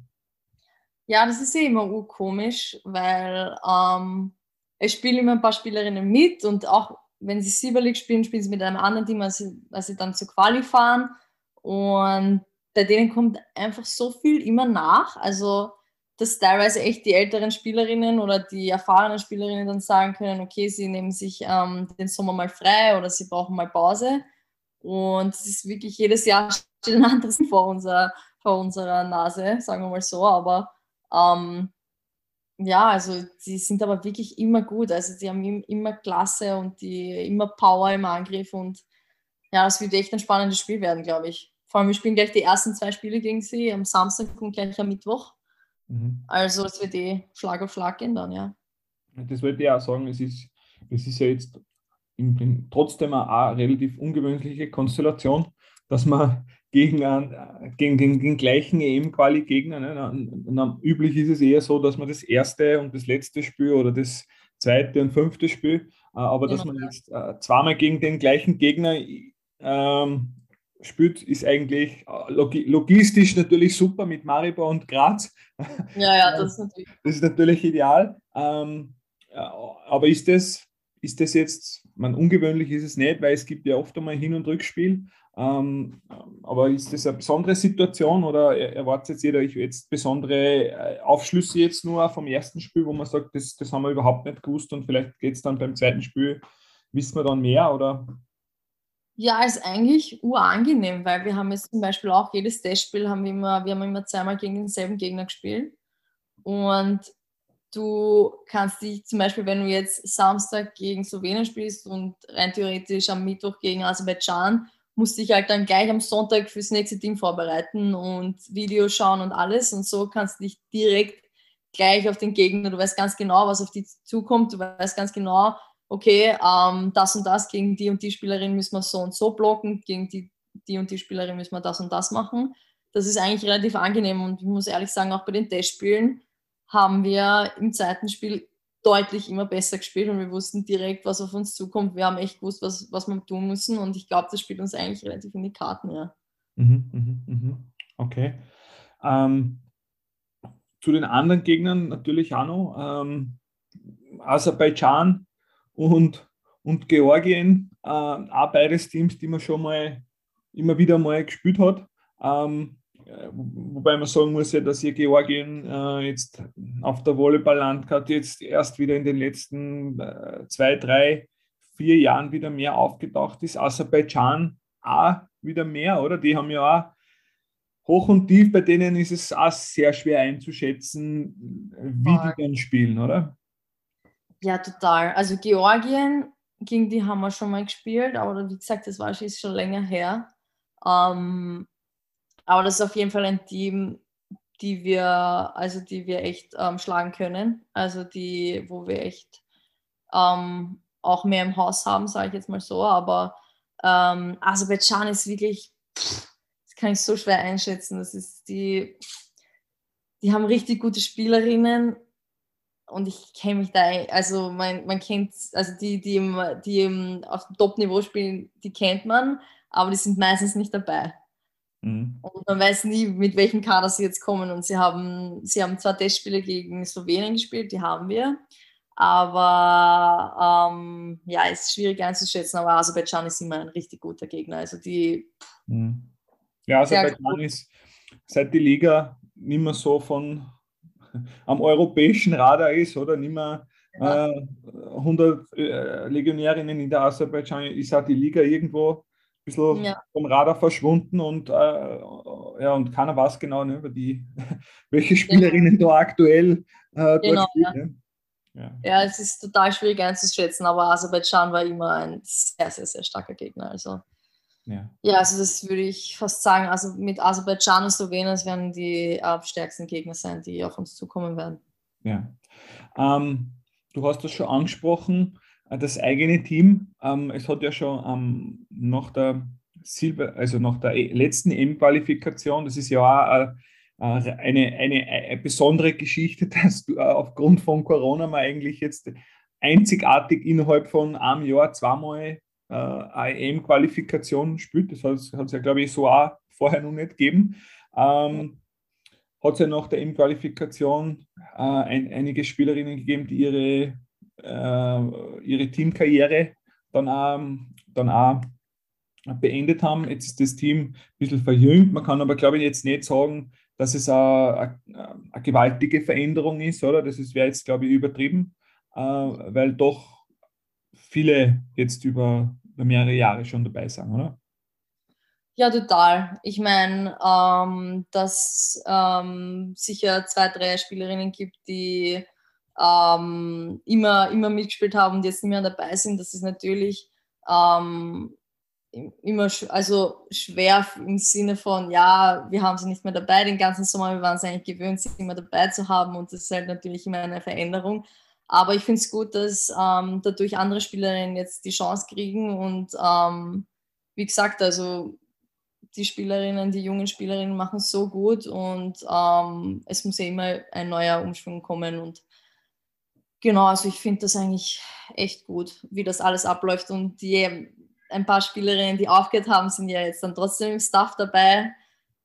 Ja, das ist eh immer komisch, weil ähm, es spielen immer ein paar Spielerinnen mit und auch wenn sie Silver League spielen, spielen sie mit einem anderen Team, als sie, als sie dann zur Quali fahren. Und bei denen kommt einfach so viel immer nach. Also, dass teilweise echt die älteren Spielerinnen oder die erfahrenen Spielerinnen dann sagen können, okay, sie nehmen sich ähm, den Sommer mal frei oder sie brauchen mal Pause. Und es ist wirklich jedes Jahr steht ein anderes vor, unser, vor unserer Nase, sagen wir mal so. Aber ähm, ja, also sie sind aber wirklich immer gut. Also sie haben immer Klasse und die immer Power im Angriff und ja, das wird echt ein spannendes Spiel werden, glaube ich. Vor allem, wir spielen gleich die ersten zwei Spiele gegen sie am Samstag und gleich am Mittwoch. Mhm. Also es wird eh Schlag auf Schlag gehen dann, ja. Das wollte ich auch sagen, es ist, es ist ja jetzt trotzdem eine relativ ungewöhnliche Konstellation, dass man gegen, einen, gegen, gegen den gleichen EM-Quali-Gegner. Ne? Üblich ist es eher so, dass man das erste und das letzte Spiel oder das zweite und fünfte Spiel, äh, aber dass genau. man jetzt äh, zweimal gegen den gleichen Gegner ähm, spielt, ist eigentlich äh, logistisch natürlich super mit Maribor und Graz. Ja, ja, das ist natürlich, das ist natürlich ideal. Ähm, aber ist das, ist das jetzt, man ungewöhnlich ist es nicht, weil es gibt ja oft einmal Hin- und Rückspiel. Ähm, aber ist das eine besondere Situation oder erwartet jetzt jeder jetzt besondere äh, Aufschlüsse jetzt nur vom ersten Spiel, wo man sagt, das, das haben wir überhaupt nicht gewusst und vielleicht geht es dann beim zweiten Spiel, wissen wir dann mehr oder? Ja, ist eigentlich urangenehm, weil wir haben jetzt zum Beispiel auch jedes Testspiel haben wir immer, wir haben immer zweimal gegen denselben Gegner gespielt und du kannst dich zum Beispiel, wenn du jetzt Samstag gegen Slowenien spielst und rein theoretisch am Mittwoch gegen Aserbaidschan musste ich halt dann gleich am Sonntag fürs nächste Team vorbereiten und Videos schauen und alles. Und so kannst du dich direkt gleich auf den Gegner, du weißt ganz genau, was auf dich zukommt, du weißt ganz genau, okay, ähm, das und das gegen die und die Spielerin müssen wir so und so blocken, gegen die, die und die Spielerin müssen wir das und das machen. Das ist eigentlich relativ angenehm und ich muss ehrlich sagen, auch bei den Testspielen haben wir im zweiten Spiel deutlich immer besser gespielt und wir wussten direkt, was auf uns zukommt. Wir haben echt gewusst, was, was wir tun müssen und ich glaube, das spielt uns eigentlich relativ in die Karten, ja. Mhm, mhm, mhm. Okay. Ähm, zu den anderen Gegnern natürlich auch noch. Ähm, Aserbaidschan und, und Georgien, äh, auch beides Teams, die man schon mal immer wieder mal gespielt hat. Ähm, äh, wobei man sagen muss ja, dass hier Georgien äh, jetzt auf der Volleyball-Landkarte jetzt erst wieder in den letzten äh, zwei, drei, vier Jahren wieder mehr aufgetaucht ist. Aserbaidschan auch wieder mehr, oder? Die haben ja auch hoch und tief, bei denen ist es auch sehr schwer einzuschätzen, wie Voll. die dann spielen, oder? Ja, total. Also Georgien, gegen die haben wir schon mal gespielt, aber wie gesagt, das war schon länger her. Ähm, aber das ist auf jeden Fall ein Team, die wir, also die wir echt ähm, schlagen können. Also die, wo wir echt ähm, auch mehr im Haus haben, sage ich jetzt mal so. Aber ähm, Aserbaidschan ist wirklich, das kann ich so schwer einschätzen. Das ist die, die haben richtig gute Spielerinnen und ich kenne mich da, also man, man kennt, also die, die, im, die im, auf dem Top-Niveau spielen, die kennt man, aber die sind meistens nicht dabei. Mhm. Und man weiß nie, mit welchem Kader sie jetzt kommen. Und sie haben, sie haben zwar Testspiele gegen Slowenien gespielt, die haben wir. Aber ähm, ja, ist schwierig einzuschätzen. Aber Aserbaidschan ist immer ein richtig guter Gegner. Also die. Mhm. Ja, Aserbaidschan ist seit die Liga nicht mehr so von am europäischen Radar ist oder nicht mehr ja. äh, 100 äh, Legionärinnen in der Aserbaidschan ist auch die Liga irgendwo bisschen ja. vom Radar verschwunden und, äh, ja, und keiner weiß genau, ne, über die, welche Spielerinnen ja. da aktuell äh, genau, spielen. Ja. Ne? Ja. ja. es ist total schwierig einzuschätzen, aber Aserbaidschan war immer ein sehr, sehr, sehr starker Gegner. Also, ja. ja, also das würde ich fast sagen. Also mit Aserbaidschan und Slowenien werden die äh, stärksten Gegner sein, die auf uns zukommen werden. Ja. Ähm, du hast das schon angesprochen. Äh, das eigene Team. Ähm, es hat ja schon ähm, nach der Silber, also nach der e, letzten EM-Qualifikation, das ist ja auch äh, eine, eine, eine, besondere Geschichte, dass du, äh, aufgrund von Corona mal eigentlich jetzt einzigartig innerhalb von einem Jahr zweimal äh, EM-Qualifikation spielt. Das hat es ja, glaube ich, so auch vorher noch nicht gegeben. Ähm, hat es ja nach der EM-Qualifikation äh, ein, einige Spielerinnen gegeben, die ihre, äh, ihre Teamkarriere dann auch, dann auch beendet haben. Jetzt ist das Team ein bisschen verjüngt. Man kann aber, glaube ich, jetzt nicht sagen, dass es eine gewaltige Veränderung ist, oder? Das wäre jetzt, glaube ich, übertrieben, äh, weil doch viele jetzt über, über mehrere Jahre schon dabei sind, oder? Ja, total. Ich meine, ähm, dass ähm, sicher zwei, drei Spielerinnen gibt, die ähm, immer, immer mitgespielt haben und jetzt nicht mehr dabei sind, das ist natürlich ähm, immer also schwer im Sinne von, ja, wir haben sie nicht mehr dabei den ganzen Sommer, wir waren es eigentlich gewöhnt, sie immer dabei zu haben und das ist halt natürlich immer eine Veränderung. Aber ich finde es gut, dass ähm, dadurch andere Spielerinnen jetzt die Chance kriegen und ähm, wie gesagt, also die Spielerinnen, die jungen Spielerinnen machen es so gut und ähm, es muss ja immer ein neuer Umschwung kommen und genau, also ich finde das eigentlich echt gut, wie das alles abläuft und die ein paar Spielerinnen, die aufgehört haben, sind ja jetzt dann trotzdem im Staff dabei.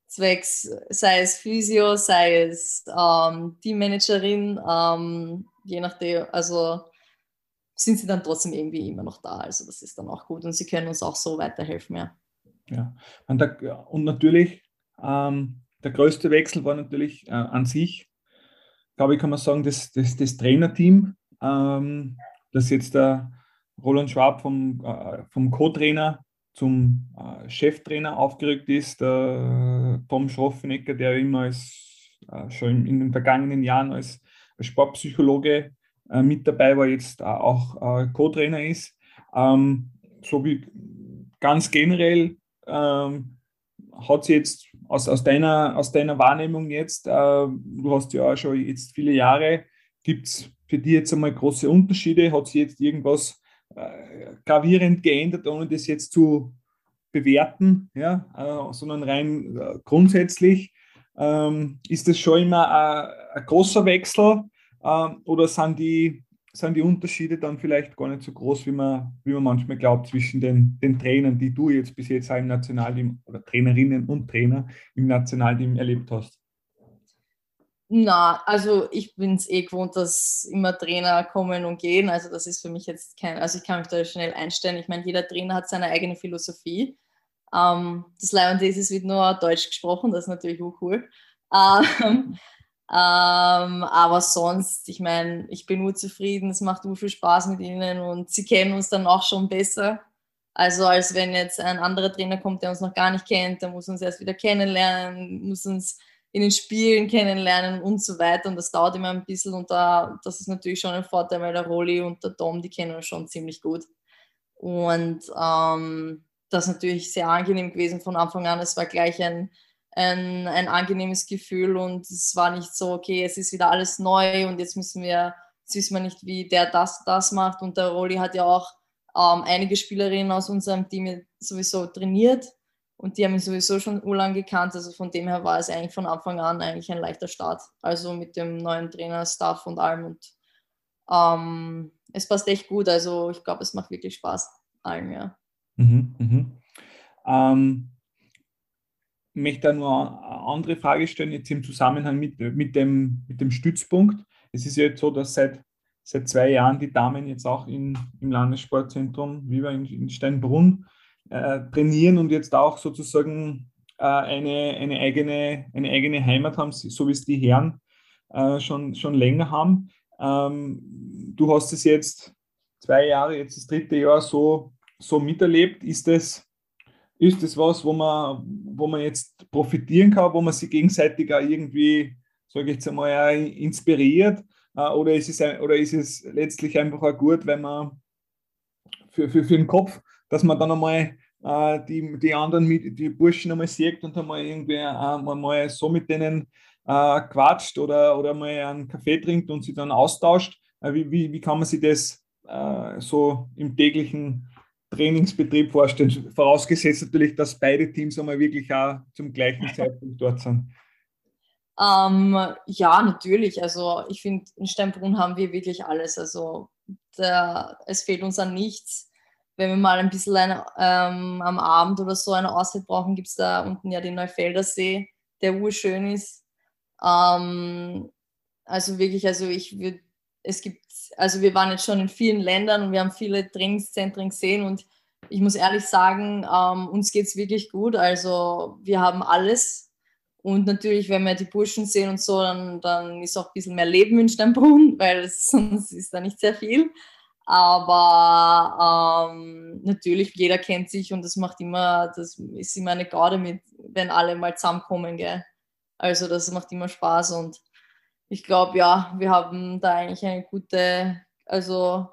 Zwecks, sei es Physio, sei es ähm, Teammanagerin, ähm, je nachdem, also sind sie dann trotzdem irgendwie immer noch da. Also das ist dann auch gut und sie können uns auch so weiterhelfen, ja. Ja, und, der, und natürlich, ähm, der größte Wechsel war natürlich äh, an sich, glaube ich, kann man sagen, das, das, das Trainerteam, ähm, das jetzt der Roland Schwab vom, äh, vom Co-Trainer zum äh, Cheftrainer aufgerückt ist, der Tom Schroffenecker, der immer als, äh, schon in den vergangenen Jahren als, als Sportpsychologe äh, mit dabei war, jetzt auch äh, Co-Trainer ist. Ähm, so wie ganz generell ähm, hat sie jetzt aus, aus, deiner, aus deiner Wahrnehmung jetzt, äh, du hast ja auch schon jetzt viele Jahre, gibt es für dich jetzt einmal große Unterschiede? Hat sie jetzt irgendwas äh, gravierend geändert, ohne das jetzt zu bewerten, ja, äh, sondern rein äh, grundsätzlich. Ähm, ist das schon immer ein, ein großer Wechsel ähm, oder sind die, sind die Unterschiede dann vielleicht gar nicht so groß, wie man, wie man manchmal glaubt, zwischen den, den Trainern, die du jetzt bis jetzt im Nationalteam oder Trainerinnen und Trainer im Nationalteam erlebt hast? Na, also ich bin es eh gewohnt, dass immer Trainer kommen und gehen. Also das ist für mich jetzt kein, also ich kann mich da schnell einstellen. Ich meine, jeder Trainer hat seine eigene Philosophie. Ähm, das Lion es wird nur Deutsch gesprochen, das ist natürlich auch cool. Ähm, ähm, aber sonst, ich meine, ich bin nur zufrieden, es macht nur viel Spaß mit ihnen und sie kennen uns dann auch schon besser. Also als wenn jetzt ein anderer Trainer kommt, der uns noch gar nicht kennt, der muss uns erst wieder kennenlernen, muss uns in den Spielen kennenlernen und so weiter. Und das dauert immer ein bisschen und da, das ist natürlich schon ein Vorteil, weil der Rolli und der Dom, die kennen uns schon ziemlich gut. Und ähm, das ist natürlich sehr angenehm gewesen von Anfang an. Es war gleich ein, ein, ein angenehmes Gefühl und es war nicht so, okay, es ist wieder alles neu und jetzt müssen wir, jetzt wissen wir nicht, wie der das, das macht. Und der Rolli hat ja auch ähm, einige Spielerinnen aus unserem Team sowieso trainiert und die haben mich sowieso schon urlang gekannt. Also von dem her war es eigentlich von Anfang an eigentlich ein leichter Start. Also mit dem neuen Trainer, Staff und allem. Und ähm, es passt echt gut. Also ich glaube, es macht wirklich Spaß allen, ja. Mhm, mhm. Ähm, möchte da nur eine andere Frage stellen, jetzt im Zusammenhang mit, mit, dem, mit dem Stützpunkt. Es ist ja jetzt so, dass seit, seit zwei Jahren die Damen jetzt auch in, im Landessportzentrum Viva in, in Steinbrunn äh, trainieren und jetzt auch sozusagen äh, eine, eine, eigene, eine eigene Heimat haben, so wie es die Herren äh, schon, schon länger haben. Ähm, du hast es jetzt zwei Jahre, jetzt das dritte Jahr so, so miterlebt. Ist das, ist das was, wo man, wo man jetzt profitieren kann, wo man sich gegenseitig auch irgendwie, sage ich jetzt einmal, inspiriert? Äh, oder ist, es, oder ist es letztlich einfach auch gut, wenn man für, für, für den Kopf dass man dann einmal äh, die, die anderen, die Burschen einmal sieht und einmal irgendwie äh, mal so mit denen äh, quatscht oder, oder mal einen Kaffee trinkt und sich dann austauscht. Äh, wie, wie, wie kann man sich das äh, so im täglichen Trainingsbetrieb vorstellen? Vorausgesetzt natürlich, dass beide Teams einmal wirklich auch zum gleichen Zeitpunkt dort sind. Ähm, ja, natürlich. Also ich finde, in Steinbrunn haben wir wirklich alles. Also der, es fehlt uns an nichts. Wenn wir mal ein bisschen eine, ähm, am Abend oder so eine Auszeit brauchen, gibt es da unten ja den Neufelder See, der urschön ist. Ähm, also wirklich, also ich würde, es gibt, also wir waren jetzt schon in vielen Ländern und wir haben viele Trainingszentren gesehen und ich muss ehrlich sagen, ähm, uns geht es wirklich gut. Also wir haben alles. Und natürlich, wenn wir die Burschen sehen und so, dann, dann ist auch ein bisschen mehr Leben in Steinbrunn, weil es, sonst ist da nicht sehr viel. Aber ähm, natürlich, jeder kennt sich und das macht immer, das ist immer eine Garde mit, wenn alle mal zusammenkommen, gell? Also das macht immer Spaß und ich glaube, ja, wir haben da eigentlich eine gute, also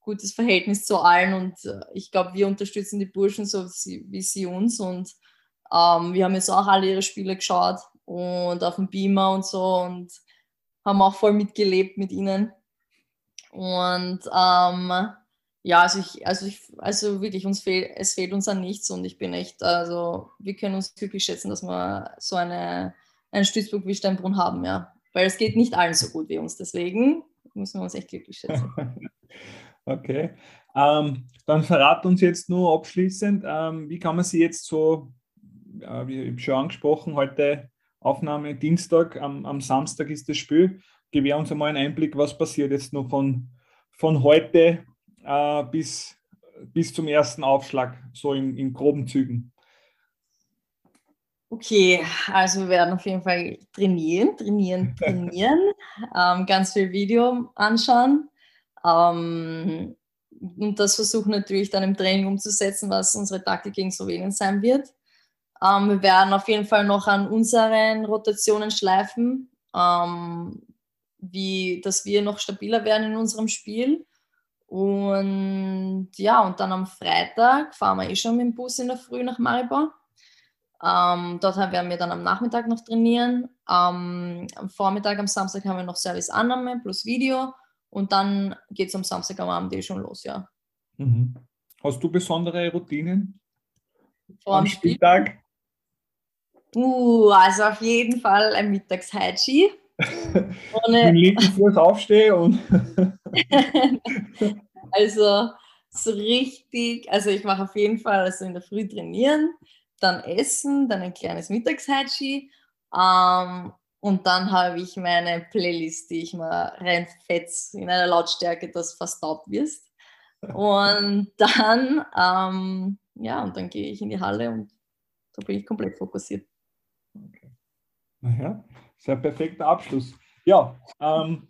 gutes Verhältnis zu allen und äh, ich glaube, wir unterstützen die Burschen so wie sie uns und ähm, wir haben jetzt auch alle ihre Spiele geschaut und auf dem Beamer und so und haben auch voll mitgelebt mit ihnen. Und ähm, ja, also ich, also ich, also wirklich, uns fehlt, es fehlt uns an nichts und ich bin echt, also wir können uns glücklich schätzen, dass wir so eine, einen Stützpunkt wie Steinbrunn haben, ja. Weil es geht nicht allen so gut wie uns, deswegen müssen wir uns echt glücklich schätzen. Okay. Ähm, dann verrat uns jetzt nur abschließend, ähm, wie kann man sie jetzt so, äh, wie ich schon angesprochen, heute Aufnahme Dienstag, am, am Samstag ist das Spiel. Gewähr uns einmal einen Einblick, was passiert jetzt noch von, von heute äh, bis, bis zum ersten Aufschlag, so in, in groben Zügen. Okay, also wir werden auf jeden Fall trainieren, trainieren, trainieren, ähm, ganz viel Video anschauen, ähm, und das versuchen natürlich dann im Training umzusetzen, was unsere Taktik gegen Slowenien sein wird. Ähm, wir werden auf jeden Fall noch an unseren Rotationen schleifen, ähm, wie, dass wir noch stabiler werden in unserem Spiel. Und ja, und dann am Freitag fahren wir eh schon mit dem Bus in der Früh nach Maribor. Ähm, dort werden wir dann am Nachmittag noch trainieren. Ähm, am Vormittag, am Samstag haben wir noch Serviceannahme plus Video. Und dann geht es am Samstag am Abend eh schon los, ja. Mhm. Hast du besondere Routinen? Vor dem Spieltag? Uh, also auf jeden Fall ein Mittags-Haichi. Ohne... linken Fuß aufstehe und. also so richtig, also ich mache auf jeden Fall also in der Früh trainieren, dann essen, dann ein kleines Mittags-Haichi ähm, und dann habe ich meine Playlist, die ich mal reinfetze in einer Lautstärke, dass fast taub wirst. Und dann, ähm, ja, und dann gehe ich in die Halle und da bin ich komplett fokussiert. Okay. Naja, sehr perfekter Abschluss. Ja, ähm,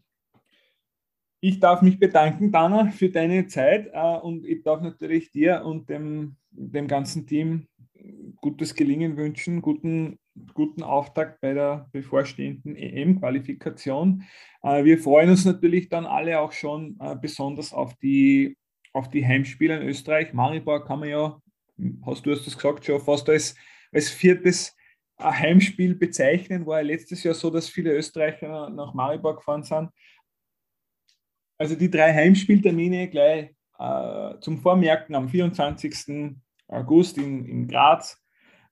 ich darf mich bedanken, Dana, für deine Zeit äh, und ich darf natürlich dir und dem, dem ganzen Team gutes Gelingen wünschen, guten guten Auftakt bei der bevorstehenden EM-Qualifikation. Äh, wir freuen uns natürlich dann alle auch schon äh, besonders auf die, auf die Heimspiele in Österreich. Maribor kann man ja, hast du hast das gesagt, schon fast als, als viertes äh, Heimspiel bezeichnen. War ja letztes Jahr so, dass viele Österreicher nach Maribor gefahren sind. Also die drei Heimspieltermine gleich äh, zum Vormerken am 24. August in, in Graz,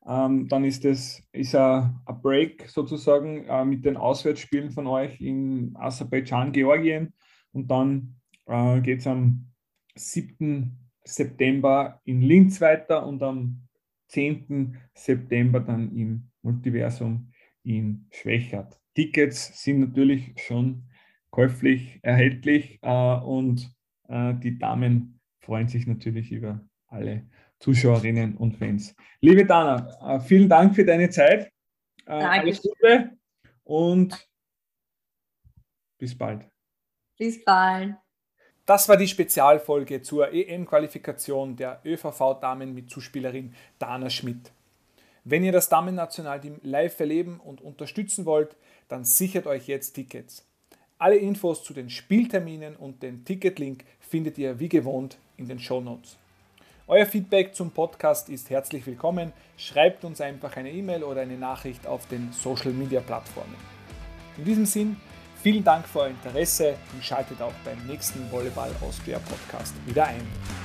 ähm, dann ist es ist ein, Break sozusagen äh, mit den Auswärtsspielen von euch in Aserbaidschan, Georgien. Und dann äh, geht es am 7. September in Linz weiter und am 10. September dann im Multiversum in Schwächert. Tickets sind natürlich schon käuflich erhältlich äh, und äh, die Damen freuen sich natürlich über alle Zuschauerinnen und Fans. Liebe Dana, äh, vielen Dank für deine Zeit. Äh, Danke. Alles Gute und bis bald. Bis bald. Das war die Spezialfolge zur EM-Qualifikation der ÖVV-Damen mit Zuspielerin Dana Schmidt. Wenn ihr das Damen-Nationalteam live erleben und unterstützen wollt, dann sichert euch jetzt Tickets. Alle Infos zu den Spielterminen und den Ticketlink findet ihr wie gewohnt in den Show Notes. Euer Feedback zum Podcast ist herzlich willkommen. Schreibt uns einfach eine E-Mail oder eine Nachricht auf den Social Media Plattformen. In diesem Sinn, vielen Dank für euer Interesse und schaltet auch beim nächsten Volleyball Austria Podcast wieder ein.